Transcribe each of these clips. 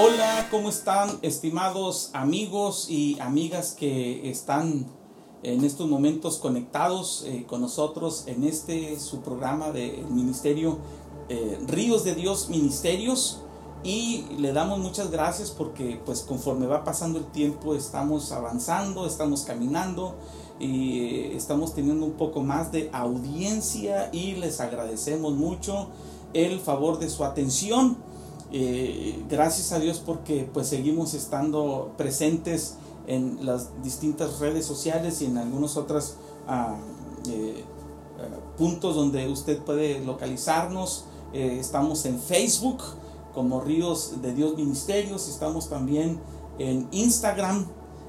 Hola, ¿cómo están estimados amigos y amigas que están en estos momentos conectados eh, con nosotros en este su programa del ministerio eh, Ríos de Dios Ministerios? Y le damos muchas gracias porque pues conforme va pasando el tiempo estamos avanzando, estamos caminando y eh, estamos teniendo un poco más de audiencia y les agradecemos mucho el favor de su atención. Eh, gracias a Dios porque pues seguimos estando presentes en las distintas redes sociales y en algunos otros ah, eh, puntos donde usted puede localizarnos. estamos en Facebook como Ríos de Dios Ministerios, estamos también en Instagram,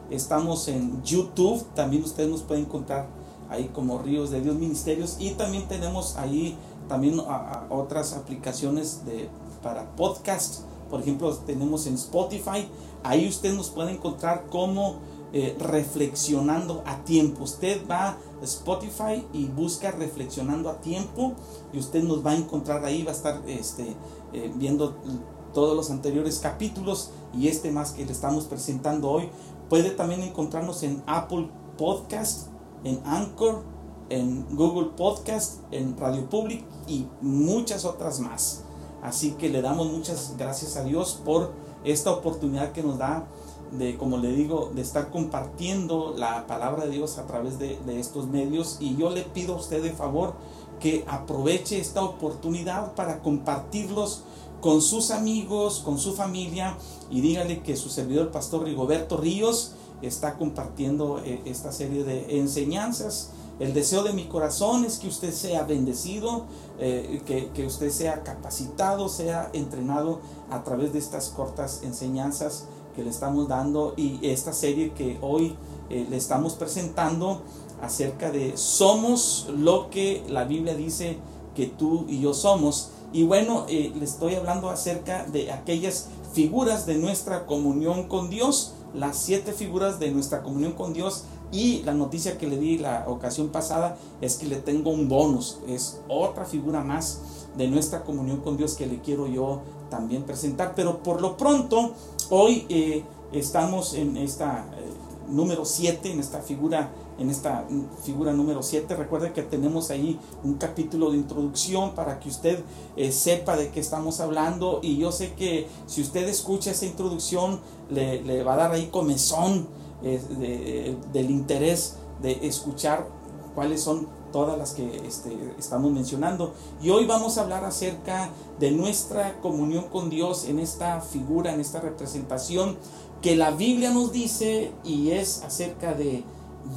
estamos en YouTube, también ustedes nos pueden encontrar ahí como Ríos de Dios Ministerios. Y también tenemos ahí también otras aplicaciones de, para podcast, por ejemplo tenemos en Spotify, ahí usted nos puede encontrar como eh, reflexionando a tiempo. Usted va a Spotify y busca reflexionando a tiempo y usted nos va a encontrar ahí, va a estar este, eh, viendo todos los anteriores capítulos y este más que le estamos presentando hoy. Puede también encontrarnos en Apple Podcast, en Anchor, en Google Podcast, en Radio Public y muchas otras más. Así que le damos muchas gracias a Dios por esta oportunidad que nos da de, como le digo, de estar compartiendo la palabra de Dios a través de, estos medios. Y yo le pido a usted de favor que aproveche esta oportunidad para compartirlos con sus amigos, con su familia y dígale que su servidor pastor Rigoberto Ríos está compartiendo eh, esta serie de enseñanzas. El deseo de mi corazón es que usted sea bendecido, eh, que, usted sea capacitado, sea entrenado a través de estas cortas enseñanzas que le estamos dando y esta serie que hoy eh, le estamos presentando acerca de somos lo que la Biblia dice que tú y yo somos. Y bueno, eh, le estoy hablando acerca de aquellas figuras de nuestra comunión con Dios, las siete figuras de nuestra comunión con Dios. Y la noticia que le di la ocasión pasada es que le tengo un bonus, es otra figura más de nuestra comunión con Dios que le quiero yo también presentar. Pero por lo pronto, hoy eh, estamos en esta eh, número 7, en esta figura en esta figura número 7. Recuerde que tenemos ahí un capítulo de introducción para que usted eh, sepa de qué estamos hablando y yo sé que si usted escucha esa introducción le, va a dar ahí comezón del interés de escuchar cuáles son todas las que este, estamos mencionando. Y hoy vamos a hablar acerca de nuestra comunión con Dios en esta figura, en esta representación que la Biblia nos dice y es acerca de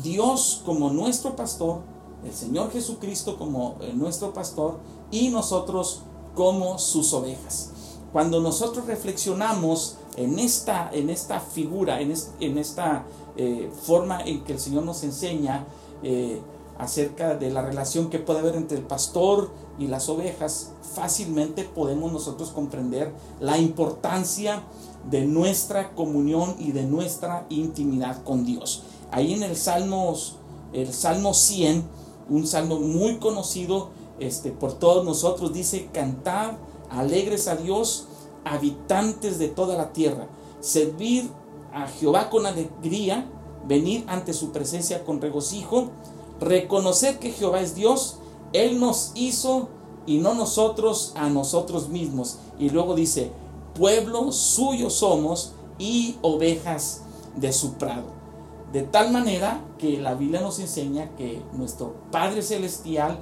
Dios como nuestro pastor, el Señor Jesucristo como eh, nuestro pastor y nosotros como sus ovejas. Cuando nosotros reflexionamos en esta, en esta figura, en, en esta eh, forma en que el Señor nos enseña eh, acerca de la relación que puede haber entre el pastor y las ovejas, fácilmente podemos nosotros comprender la importancia de nuestra comunión y de nuestra intimidad con Dios. Ahí en el Salmo, el Salmo 100, un salmo muy conocido este, por todos nosotros, dice, cantad alegres a Dios, habitantes de toda la tierra, servir a Jehová con alegría, venir ante su presencia con regocijo, reconocer que Jehová es Dios, Él nos hizo y no nosotros a nosotros mismos. Y luego dice, pueblo suyo somos y ovejas de su prado. De tal manera que la Biblia nos enseña que nuestro Padre Celestial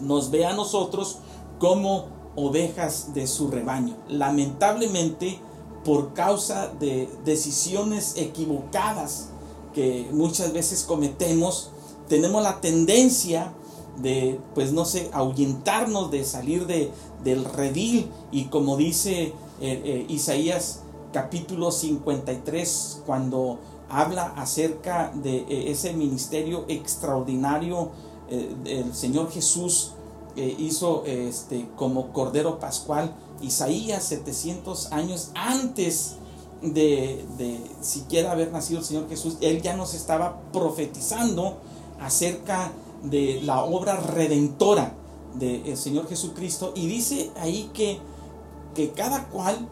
nos ve a nosotros como ovejas de su rebaño. Lamentablemente, por causa de decisiones equivocadas que muchas veces cometemos, tenemos la tendencia de, pues no sé, ahuyentarnos de salir de, del redil. Y como dice eh, eh, Isaías capítulo 53, cuando habla acerca de eh, ese ministerio extraordinario, el Señor Jesús hizo este, como Cordero Pascual, Isaías 700 años antes de, de siquiera haber nacido el Señor Jesús, Él ya nos estaba profetizando acerca de la obra redentora del Señor Jesucristo y dice ahí que, que cada cual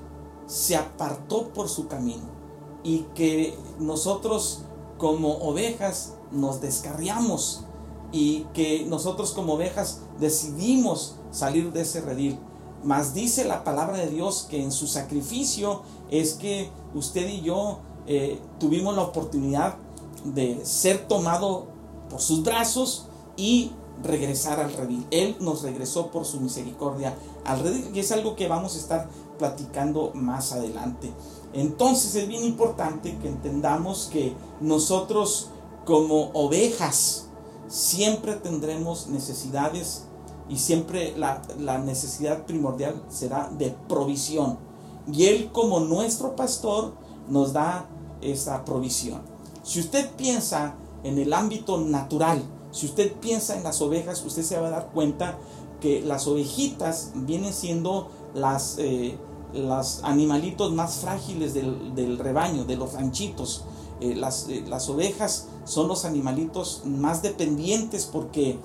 se apartó por su camino y que nosotros como ovejas nos descarriamos y que nosotros como ovejas decidimos salir de ese redil. Mas dice la palabra de Dios que en su sacrificio es que usted y yo eh, tuvimos la oportunidad de ser tomado por sus brazos y regresar al redil. Él nos regresó por su misericordia al redil y es algo que vamos a estar platicando más adelante. Entonces es bien importante que entendamos que nosotros como ovejas siempre tendremos necesidades y siempre la, la necesidad primordial será de provisión. Y Él como nuestro pastor nos da esa provisión. Si usted piensa en el ámbito natural, si usted piensa en las ovejas, usted se va a dar cuenta que las ovejitas vienen siendo las, eh, animalitos más frágiles del, rebaño, de los ranchitos. Eh, las, eh, las, ovejas son los animalitos más dependientes porque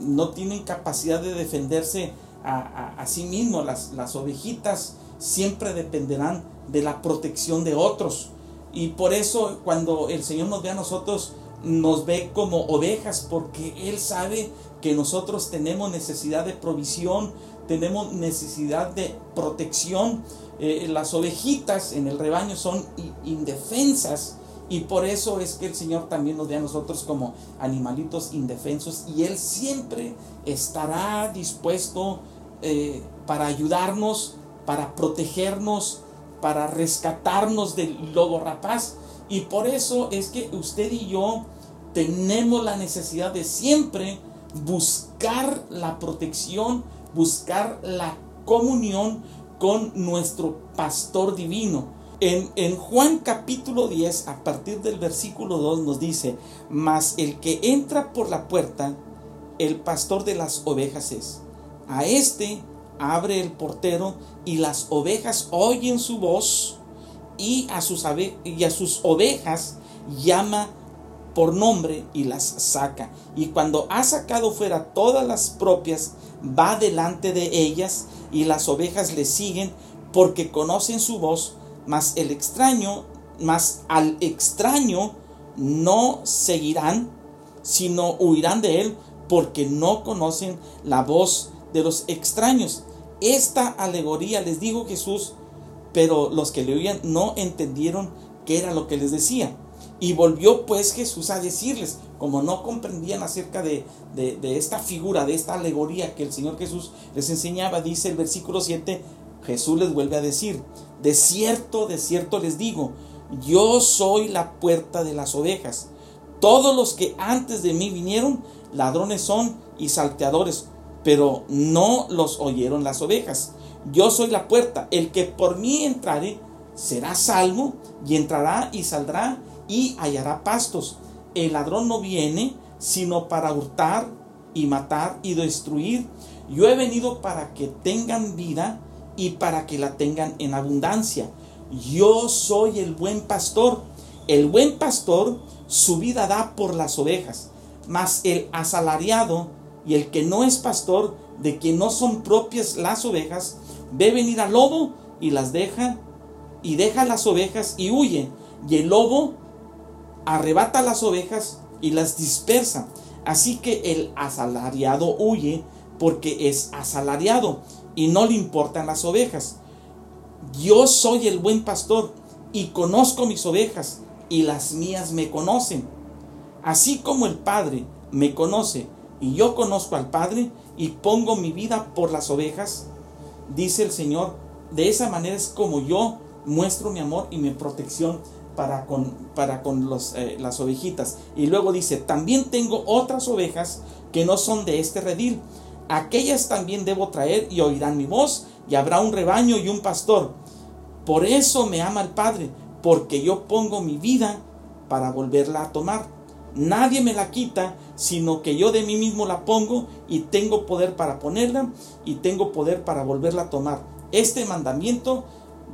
no tienen capacidad de defenderse a, sí mismos. Las, las ovejitas siempre dependerán de la protección de otros. Y por eso cuando el Señor nos ve a nosotros, nos ve como ovejas porque Él sabe que nosotros tenemos necesidad de provisión, tenemos necesidad de protección. Eh, las ovejitas en el rebaño son indefensas y por eso es que el Señor también nos ve a nosotros como animalitos indefensos y Él siempre estará dispuesto eh, para ayudarnos, para protegernos, para rescatarnos del lobo rapaz. Y por eso es que usted y yo tenemos la necesidad de siempre buscar la protección, buscar la comunión con nuestro pastor divino. En, Juan capítulo 10, a partir del versículo 2 nos dice, mas el que entra por la puerta, el pastor de las ovejas es. A este abre el portero y las ovejas oyen su voz y a sus, y a sus ovejas llama por nombre y las saca. Y cuando ha sacado fuera todas las propias, va delante de ellas y las ovejas le siguen porque conocen su voz, mas el extraño, mas al extraño no seguirán, sino huirán de él porque no conocen la voz de los extraños. Esta alegoría les dijo Jesús, pero los que le oían no entendieron qué era lo que les decía. Y volvió pues Jesús a decirles, como no comprendían acerca de, esta figura, de esta alegoría que el Señor Jesús les enseñaba, dice el versículo 7, Jesús les vuelve a decir, de cierto, de cierto les digo, yo soy la puerta de las ovejas. Todos los que antes de mí vinieron, ladrones son y salteadores, pero no los oyeron las ovejas. Yo soy la puerta, el que por mí entrare será salvo y entrará y saldrá y hallará pastos. El ladrón no viene sino para hurtar y matar y destruir. Yo he venido para que tengan vida y para que la tengan en abundancia. Yo soy el buen pastor. El buen pastor su vida da por las ovejas, mas el asalariado y el que no es pastor, de quien no son propias las ovejas, ve venir al lobo y las deja, y deja las ovejas y huye. Y el lobo arrebata las ovejas y las dispersa. Así que el asalariado huye porque es asalariado y no le importan las ovejas. Yo soy el buen pastor y conozco mis ovejas y las mías me conocen. Así como el Padre me conoce y yo conozco al Padre y pongo mi vida por las ovejas, dice el Señor, de esa manera es como yo muestro mi amor y mi protección para con, para con los, eh, las ovejitas. Y luego dice, también tengo otras ovejas que no son de este redil. Aquellas también debo traer y oirán mi voz, y habrá un rebaño y un pastor. Por eso me ama el Padre, porque yo pongo mi vida para volverla a tomar. Nadie me la quita, sino que yo de mí mismo la pongo y tengo poder para ponerla y tengo poder para volverla a tomar. Este mandamiento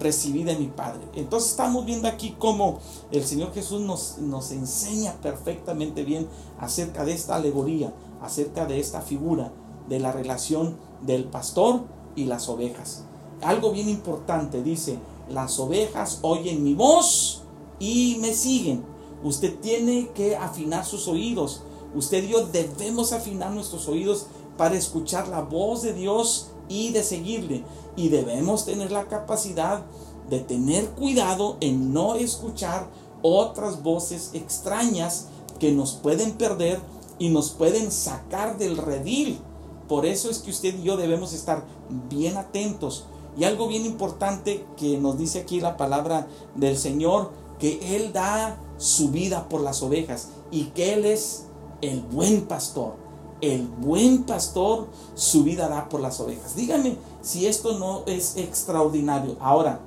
recibí de mi Padre. Entonces estamos viendo aquí cómo el Señor Jesús nos, nos enseña perfectamente bien acerca de esta alegoría, acerca de esta figura, de la relación del pastor y las ovejas. Algo bien importante, dice, las ovejas oyen mi voz y me siguen. Usted tiene que afinar sus oídos. Usted y yo debemos afinar nuestros oídos para escuchar la voz de Dios y de seguirle. Y debemos tener la capacidad de tener cuidado en no escuchar otras voces extrañas que nos pueden perder y nos pueden sacar del redil. Por eso es que usted y yo debemos estar bien atentos. Y algo bien importante que nos dice aquí la palabra del Señor, que Él da su vida por las ovejas y que Él es el buen pastor. El buen pastor su vida da por las ovejas. Dígame si esto no es extraordinario. Ahora,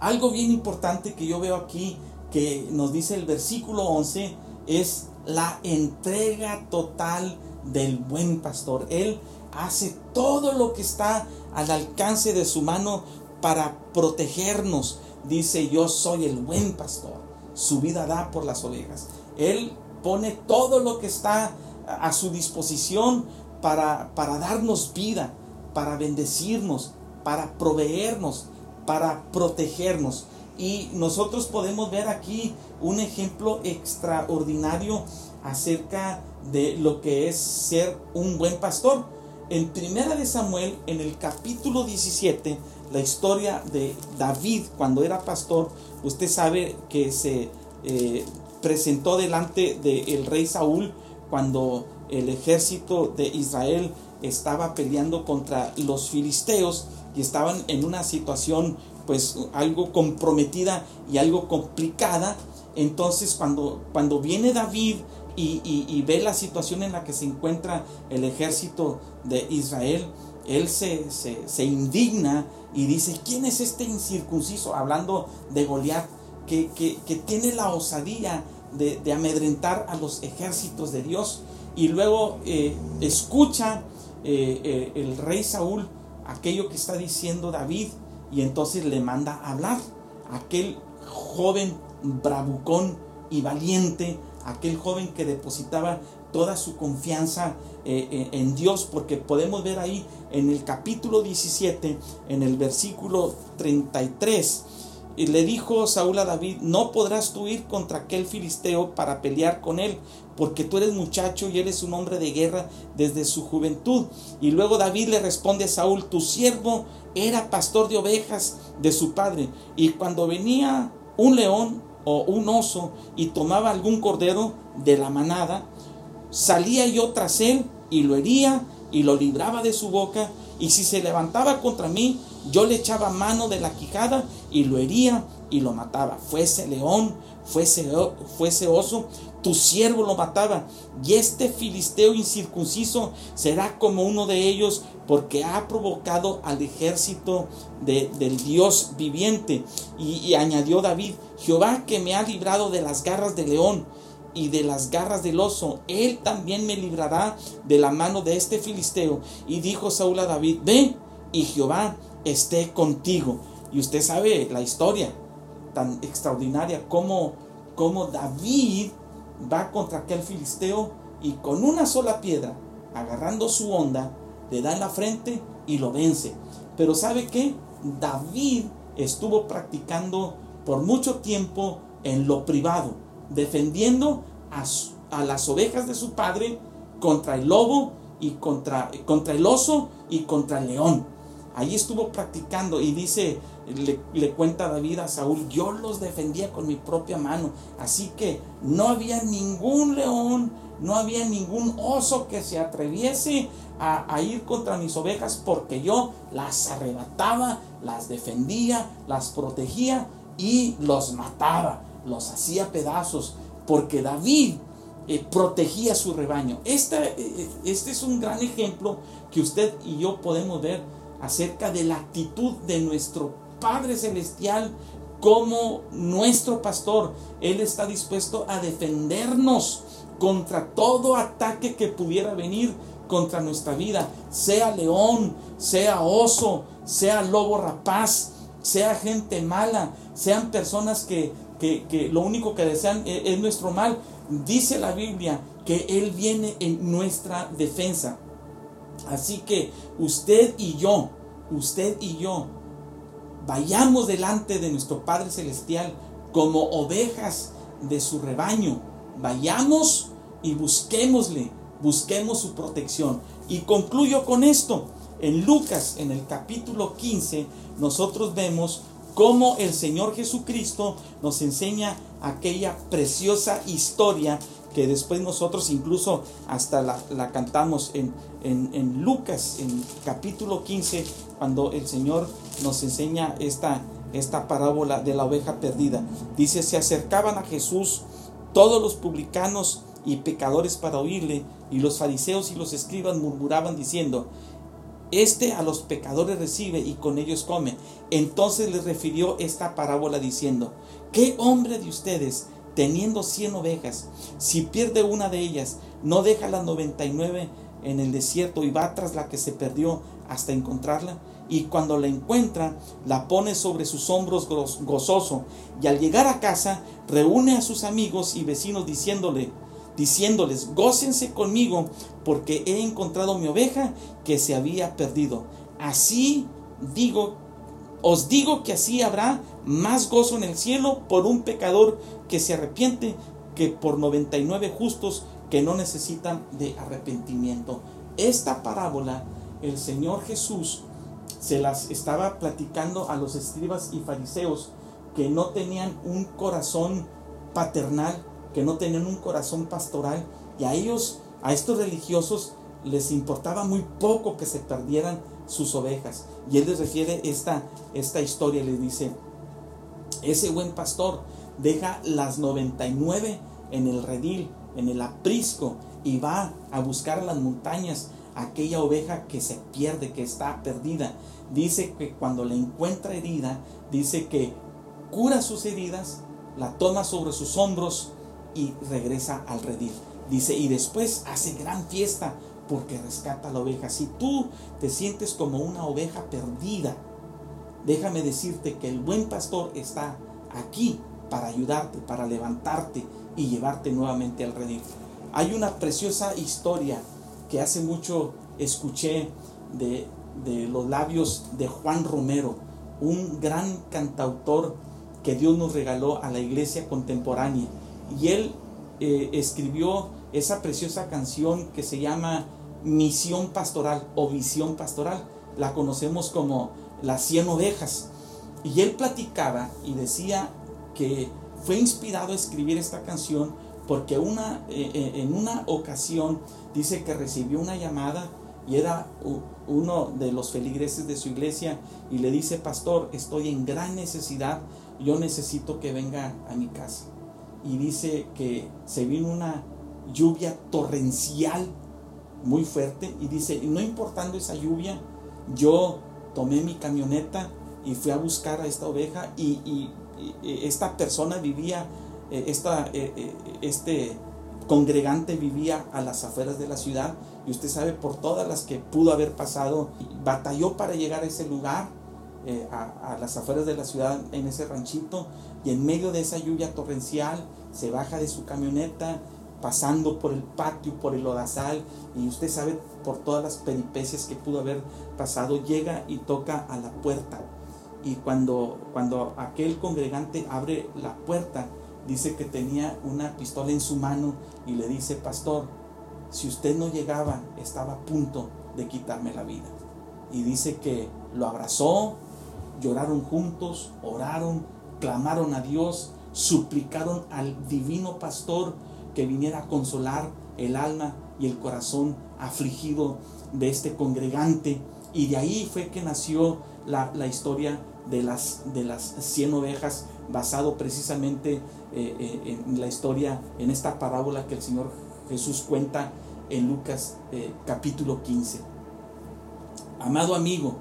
algo bien importante que yo veo aquí que nos dice el versículo 11 es la entrega total del buen pastor. Él hace todo lo que está al alcance de su mano para protegernos. Dice, yo soy el buen pastor su vida da por las ovejas. Él pone todo lo que está a su disposición para, para darnos vida, para bendecirnos, para proveernos, para protegernos. Y nosotros podemos ver aquí un ejemplo extraordinario acerca de lo que es ser un buen pastor. En Primera de Samuel, en el capítulo 17, la historia de David cuando era pastor, usted sabe que se eh, presentó delante del rey Saúl cuando el ejército de Israel estaba peleando contra los filisteos y estaban en una situación pues algo comprometida y algo complicada. Entonces cuando, cuando viene David y, ve la situación en la que se encuentra el ejército de Israel, él se, se indigna y dice, ¿quién es este incircunciso? Hablando de Goliat, que, tiene la osadía de, amedrentar a los ejércitos de Dios. Y luego eh, escucha eh, eh, el rey Saúl aquello que está diciendo David y entonces le manda a hablar. Aquel joven bravucón y valiente, aquel joven que depositaba toda su confianza en Dios, porque podemos ver ahí en el capítulo 17, en el versículo 33, y le dijo Saúl a David, no podrás tú ir contra aquel filisteo para pelear con él, porque tú eres muchacho y eres un hombre de guerra desde su juventud. Y luego David le responde a Saúl, tu siervo era pastor de ovejas de su padre, y cuando venía un león o un oso y tomaba algún cordero de la manada, salía yo tras él y lo hería y lo libraba de su boca, y si se levantaba contra mí, yo le echaba mano de la quijada y lo hería y lo mataba. Fuese león, fuese, fuese oso, tu siervo lo mataba. Y este filisteo incircunciso será como uno de ellos porque ha provocado al ejército del Dios viviente. Y, y añadió David, Jehová que me ha librado de las garras del león y de las garras del oso, él también me librará de la mano de este filisteo. Y dijo Saúl a David, ve y Jehová esté contigo. Y usted sabe la historia tan extraordinaria como, como David va contra aquel filisteo y con una sola piedra, agarrando su onda, le da en la frente y lo vence. Pero ¿sabe qué? David estuvo practicando por mucho tiempo en lo privado, defendiendo a, a las ovejas de su padre contra el lobo y contra, contra el oso y contra el león. Ahí estuvo practicando y dice, le, cuenta David a Saúl, yo los defendía con mi propia mano. Así que no había ningún león, no había ningún oso que se atreviese a, ir contra mis ovejas porque yo las arrebataba, las defendía, las protegía y los mataba, los hacía pedazos. Porque David eh, protegía su rebaño. Este, este es un gran ejemplo que usted y yo podemos ver acerca de la actitud de nuestro Padre Celestial como nuestro pastor. Él está dispuesto a defendernos contra todo ataque que pudiera venir contra nuestra vida, sea león, sea oso, sea lobo rapaz, sea gente mala, sean personas que, que, lo único que desean es, es nuestro mal. Dice la Biblia que Él viene en nuestra defensa. Así que usted y yo, usted y yo, vayamos delante de nuestro Padre Celestial como ovejas de su rebaño. Vayamos y busquémosle, busquemos su protección. Y concluyo con esto. En Lucas, en el capítulo 15, nosotros vemos cómo el Señor Jesucristo nos enseña aquella preciosa historia que después nosotros incluso hasta la, cantamos en, en, Lucas, en capítulo 15, cuando el Señor nos enseña esta, esta parábola de la oveja perdida. Dice, se acercaban a Jesús todos los publicanos y pecadores para oírle, y los fariseos y los escribas murmuraban diciendo, este a los pecadores recibe y con ellos come. Entonces les refirió esta parábola diciendo, ¿qué hombre de ustedes, teniendo cien ovejas, si pierde una de ellas, no deja las noventa y nueve en el desierto y va tras la que se perdió hasta encontrarla? Y cuando la encuentra, la pone sobre sus hombros gozoso, y al llegar a casa, reúne a sus amigos y vecinos diciéndole, diciéndoles, gócense conmigo, porque he encontrado mi oveja que se había perdido. Así digo, os digo que así habrá más gozo en el cielo por un pecador que se arrepiente que por 99 justos que no necesitan de arrepentimiento. Esta parábola el Señor Jesús se las estaba platicando a los escribas y fariseos que no tenían un corazón paternal, que no tenían un corazón pastoral y a ellos, a estos religiosos, les importaba muy poco que se perdieran sus ovejas. Y él les refiere esta, esta historia, le dice, ese buen pastor deja las 99 en el redil, en el aprisco, y va a buscar las montañas aquella oveja que se pierde, que está perdida. Dice que cuando la encuentra herida, dice que cura sus heridas, la toma sobre sus hombros y regresa al redil. Dice, y después hace gran fiesta porque rescata a la oveja. Si tú te sientes como una oveja perdida, déjame decirte que el buen pastor está aquí para ayudarte, para levantarte y llevarte nuevamente al redil. Hay una preciosa historia que hace mucho escuché de, de los labios de Juan Romero, un gran cantautor que Dios nos regaló a la iglesia contemporánea y él eh, escribió esa preciosa canción que se llama Misión Pastoral o Visión Pastoral. La conocemos como Las Cien Ovejas. Y él platicaba y decía que fue inspirado a escribir esta canción porque una, eh, eh, en una ocasión dice que recibió una llamada y era uno de los feligreses de su iglesia y le dice, pastor, estoy en gran necesidad, yo necesito que venga a mi casa y dice que se vino una lluvia torrencial muy fuerte y dice, no importando esa lluvia, yo tomé mi camioneta y fui a buscar a esta oveja y, esta persona vivía, eh, esta, eh, eh, este congregante vivía a las afueras de la ciudad y usted sabe por todas las que pudo haber pasado, batalló para llegar a ese lugar, a, a las afueras de la ciudad, en ese ranchito, y en medio de esa lluvia torrencial se baja de su camioneta pasando por el patio, por el odazal, y usted sabe por todas las peripecias que pudo haber pasado, llega y toca a la puerta. Y cuando, cuando aquel congregante abre la puerta, dice que tenía una pistola en su mano y le dice, pastor, si usted no llegaba, estaba a punto de quitarme la vida. Y dice que lo abrazó, lloraron juntos, oraron, clamaron a Dios, suplicaron al divino pastor que viniera a consolar el alma y el corazón afligido de este congregante. Y de ahí fue que nació la, historia de las, de las 100 ovejas, basado precisamente eh, eh, en la historia, en esta parábola que el Señor Jesús cuenta en Lucas eh, capítulo 15. Amado amigo,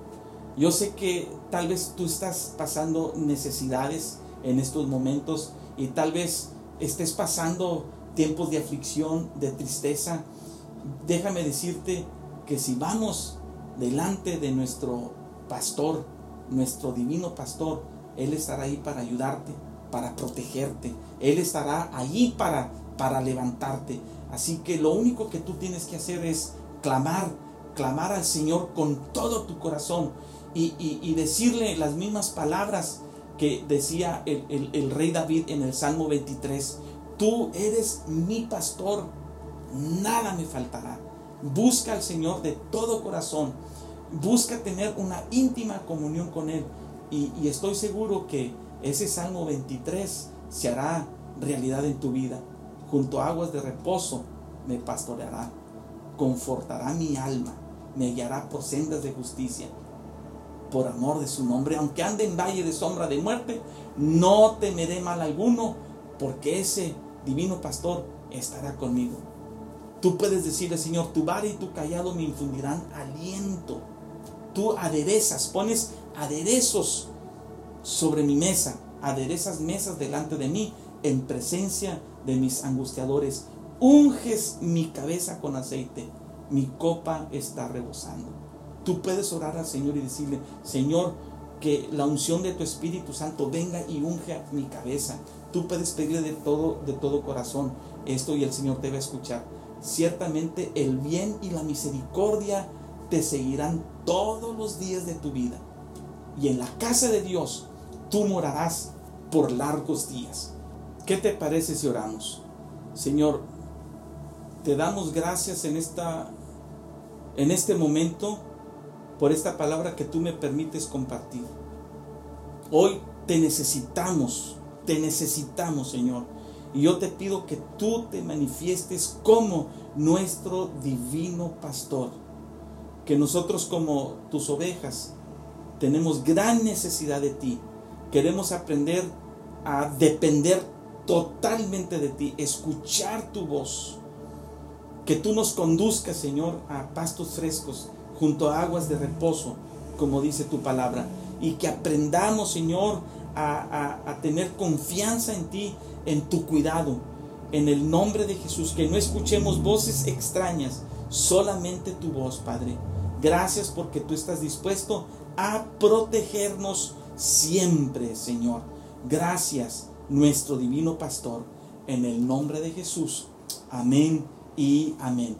yo sé que tal vez tú estás pasando necesidades en estos momentos y tal vez estés pasando tiempos de aflicción, de tristeza. Déjame decirte que si vamos delante de nuestro pastor, nuestro divino pastor, Él estará ahí para ayudarte, para protegerte. Él estará allí para, para levantarte. Así que lo único que tú tienes que hacer es clamar, clamar al Señor con todo tu corazón y, decirle las mismas palabras que decía el, el rey David en el Salmo 23. Tú eres mi pastor, nada me faltará. Busca al Señor de todo corazón. Busca tener una íntima comunión con Él. Y, estoy seguro que ese Salmo 23 se hará realidad en tu vida. Junto a aguas de reposo me pastoreará. Confortará mi alma. Me guiará por sendas de justicia. Por amor de su nombre. Aunque ande en valle de sombra de muerte, no temeré mal alguno. Porque ese divino pastor estará conmigo. Tú puedes decirle, Señor, tu vara y tu callado me infundirán aliento. Tú aderezas, pones aderezos sobre mi mesa, aderezas mesas delante de mí en presencia de mis angustiadores. Unges mi cabeza con aceite, mi copa está rebosando. Tú puedes orar al Señor y decirle, Señor, que la unción de tu Espíritu Santo venga y unge mi cabeza. Tú puedes pedirle de todo, de todo corazón esto y el Señor te va a escuchar. Ciertamente el bien y la misericordia te seguirán todos los días de tu vida. Y en la casa de Dios tú morarás por largos días. ¿Qué te parece si oramos? Señor, te damos gracias en esta en este momento por esta palabra que tú me permites compartir. Hoy te necesitamos, te necesitamos, Señor. Y yo te pido que tú te manifiestes como nuestro divino pastor. Que nosotros como tus ovejas tenemos gran necesidad de ti. Queremos aprender a depender totalmente de ti, escuchar tu voz. Que tú nos conduzcas, Señor, a pastos frescos, junto a aguas de reposo, como dice tu palabra. Y que aprendamos, Señor, a, tener confianza en ti, en tu cuidado. En el nombre de Jesús, que no escuchemos voces extrañas, solamente tu voz, Padre. Gracias porque tú estás dispuesto a protegernos siempre, Señor. Gracias, nuestro divino pastor, en el nombre de Jesús. Amén y amén.